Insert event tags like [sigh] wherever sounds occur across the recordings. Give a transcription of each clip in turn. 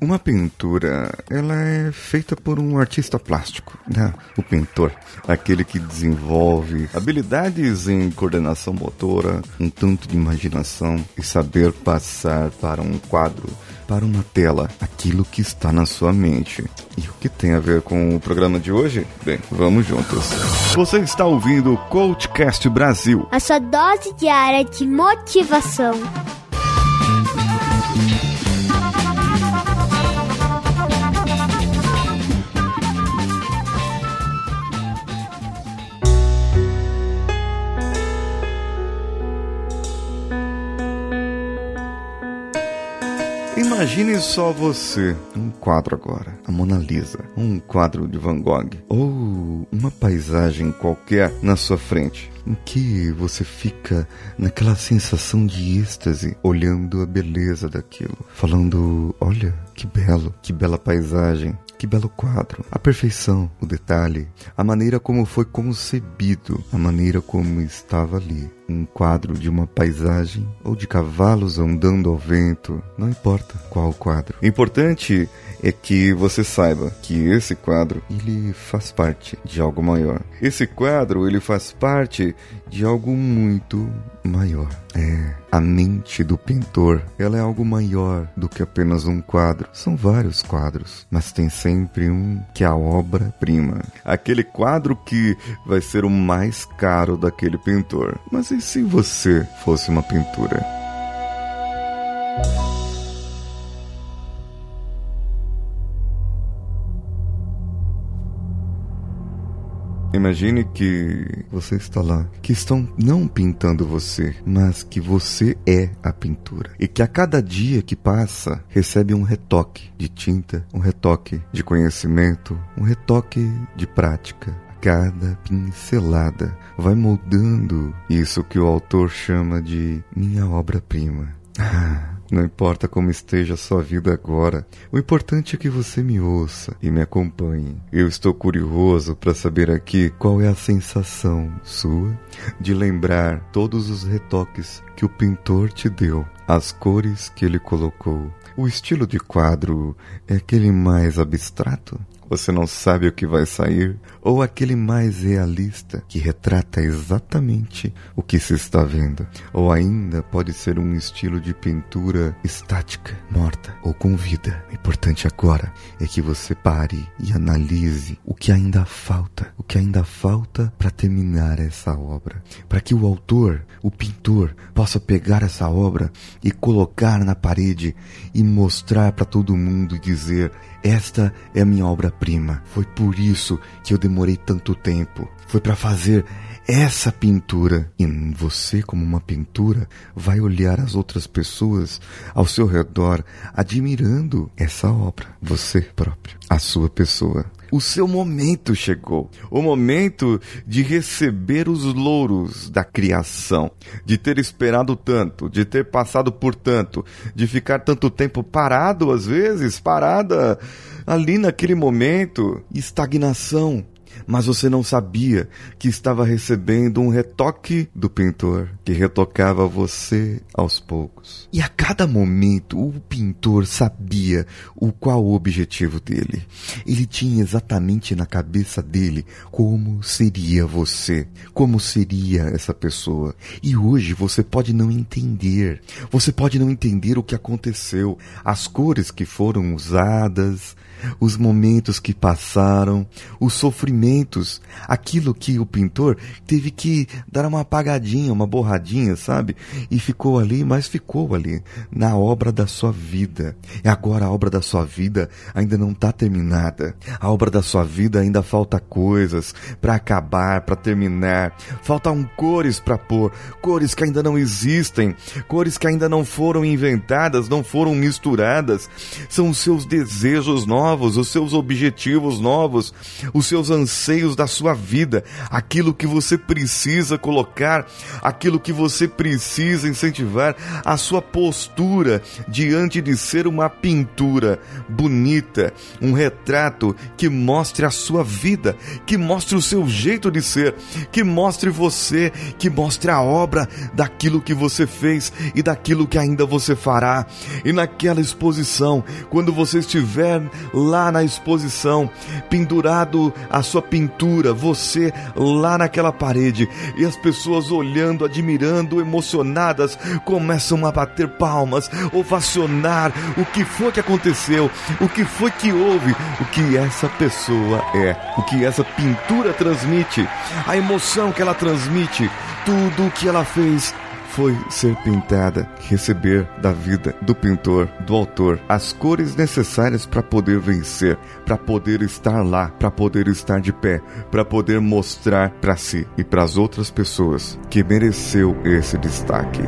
Uma pintura, ela é feita por um artista plástico, né? O pintor, aquele que desenvolve habilidades em coordenação motora, um tanto de imaginação e saber passar para um quadro, para uma tela, aquilo que está na sua mente. E o que tem a ver com o programa de hoje? Bem, vamos juntos. Você está ouvindo o Coachcast Brasil. A sua dose diária de motivação. Imagine só você, um quadro agora, a Mona Lisa, um quadro de Van Gogh, ou uma paisagem qualquer na sua frente, em que você fica naquela sensação de êxtase, olhando a beleza daquilo, falando: olha, que belo, que bela paisagem, que belo quadro. A perfeição, o detalhe, a maneira como foi concebido, a maneira como estava ali. Um quadro de uma paisagem ou de cavalos andando ao vento, não importa qual quadro. O importante é que você saiba que esse quadro ele faz parte de algo maior. Esse quadro ele faz parte de algo muito maior. É a mente do pintor. Ela é algo maior do que apenas um quadro. São vários quadros, mas tem sempre um que é a obra-prima. Aquele quadro que vai ser o mais caro daquele pintor. Mas se você fosse uma pintura? Imagine que você está lá, que estão não pintando você, mas que você é a pintura. E que a cada dia que passa, recebe um retoque de tinta, um retoque de conhecimento, um retoque de prática. Cada pincelada vai moldando isso que o autor chama de minha obra-prima. Ah, [laughs] não importa como esteja a sua vida agora, o importante é que você me ouça e me acompanhe. Eu estou curioso para saber aqui qual é a sensação sua de lembrar todos os retoques que o pintor te deu, as cores que ele colocou. O estilo de quadro é aquele mais abstrato? Você não sabe o que vai sair, ou aquele mais realista que retrata exatamente o que se está vendo, ou ainda pode ser um estilo de pintura estática, morta ou com vida. O importante agora é que você pare e analise o que ainda falta, o que ainda falta para terminar essa obra, para que o autor, o pintor, possa pegar essa obra e colocar na parede e mostrar para todo mundo e dizer: esta é a minha obra-prima. Foi por isso que eu demorei tanto tempo. Foi para fazer essa pintura. E você, como uma pintura, vai olhar as outras pessoas ao seu redor admirando essa obra. Você próprio, a sua pessoa. O seu momento chegou. O momento de receber os louros da criação. De ter esperado tanto, de ter passado por tanto, de ficar tanto tempo parado, às vezes, parada ali naquele momento. Estagnação mas você não sabia que estava recebendo um retoque do pintor que retocava você aos poucos. E a cada momento o pintor sabia o qual o objetivo dele. Ele tinha exatamente na cabeça dele como seria você, como seria essa pessoa. E hoje você pode não entender. Você pode não entender o que aconteceu, as cores que foram usadas, os momentos que passaram, os sofrimentos, aquilo que o pintor teve que dar uma apagadinha, uma borradinha, sabe? E ficou ali, mas ficou ali, na obra da sua vida. E agora a obra da sua vida ainda não está terminada. A obra da sua vida ainda falta coisas para acabar, para terminar. Faltam cores para pôr, cores que ainda não existem, cores que ainda não foram inventadas, não foram misturadas. São os seus desejos novos novos, os seus objetivos novos, os seus anseios anseios da sua vida, aquilo que você precisa colocar, aquilo que você precisa incentivar, a sua postura diante de ser uma pintura bonita, um retrato que mostre a sua vida, que mostre o seu jeito de ser, que mostre você, que mostre a obra daquilo que você fez e daquilo que ainda você fará. E naquela exposição, quando você estiver lá na exposição, pendurado a sua pintura, você lá naquela parede, e as pessoas olhando, admirando, emocionadas, começam a bater palmas, ovacionar o que foi que aconteceu, o que foi que houve, o que essa pessoa é, o que essa pintura transmite, a emoção que ela transmite, tudo o que ela fez foi ser pintada, receber da vida do pintor, do autor, as cores necessárias para poder vencer, para poder estar lá, para poder estar de pé, para poder mostrar para si e para as outras pessoas que mereceu esse destaque.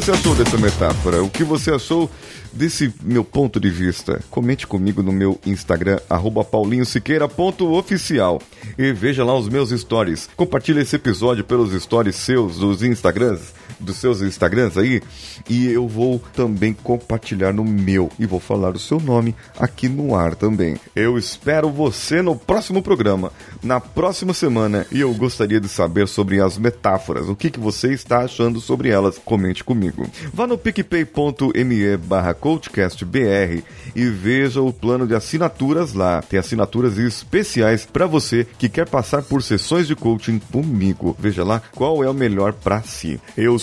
Você achou dessa metáfora? O que você achou desse meu ponto de vista? Comente comigo no meu Instagram, paulinhosiqueira.oficial e veja lá os meus stories. Compartilhe esse episódio pelos stories seus, dos Instagrams, dos seus Instagrams aí, e eu vou também compartilhar no meu e vou falar o seu nome aqui no ar também. Eu espero você no próximo programa, na próxima semana, e eu gostaria de saber sobre as metáforas. O que, que você está achando sobre elas? Comente comigo. Vá no picpay.me barra coachcastbr e veja o plano de assinaturas lá. Tem assinaturas especiais para você que quer passar por sessões de coaching comigo. Veja lá qual é o melhor para si. Eu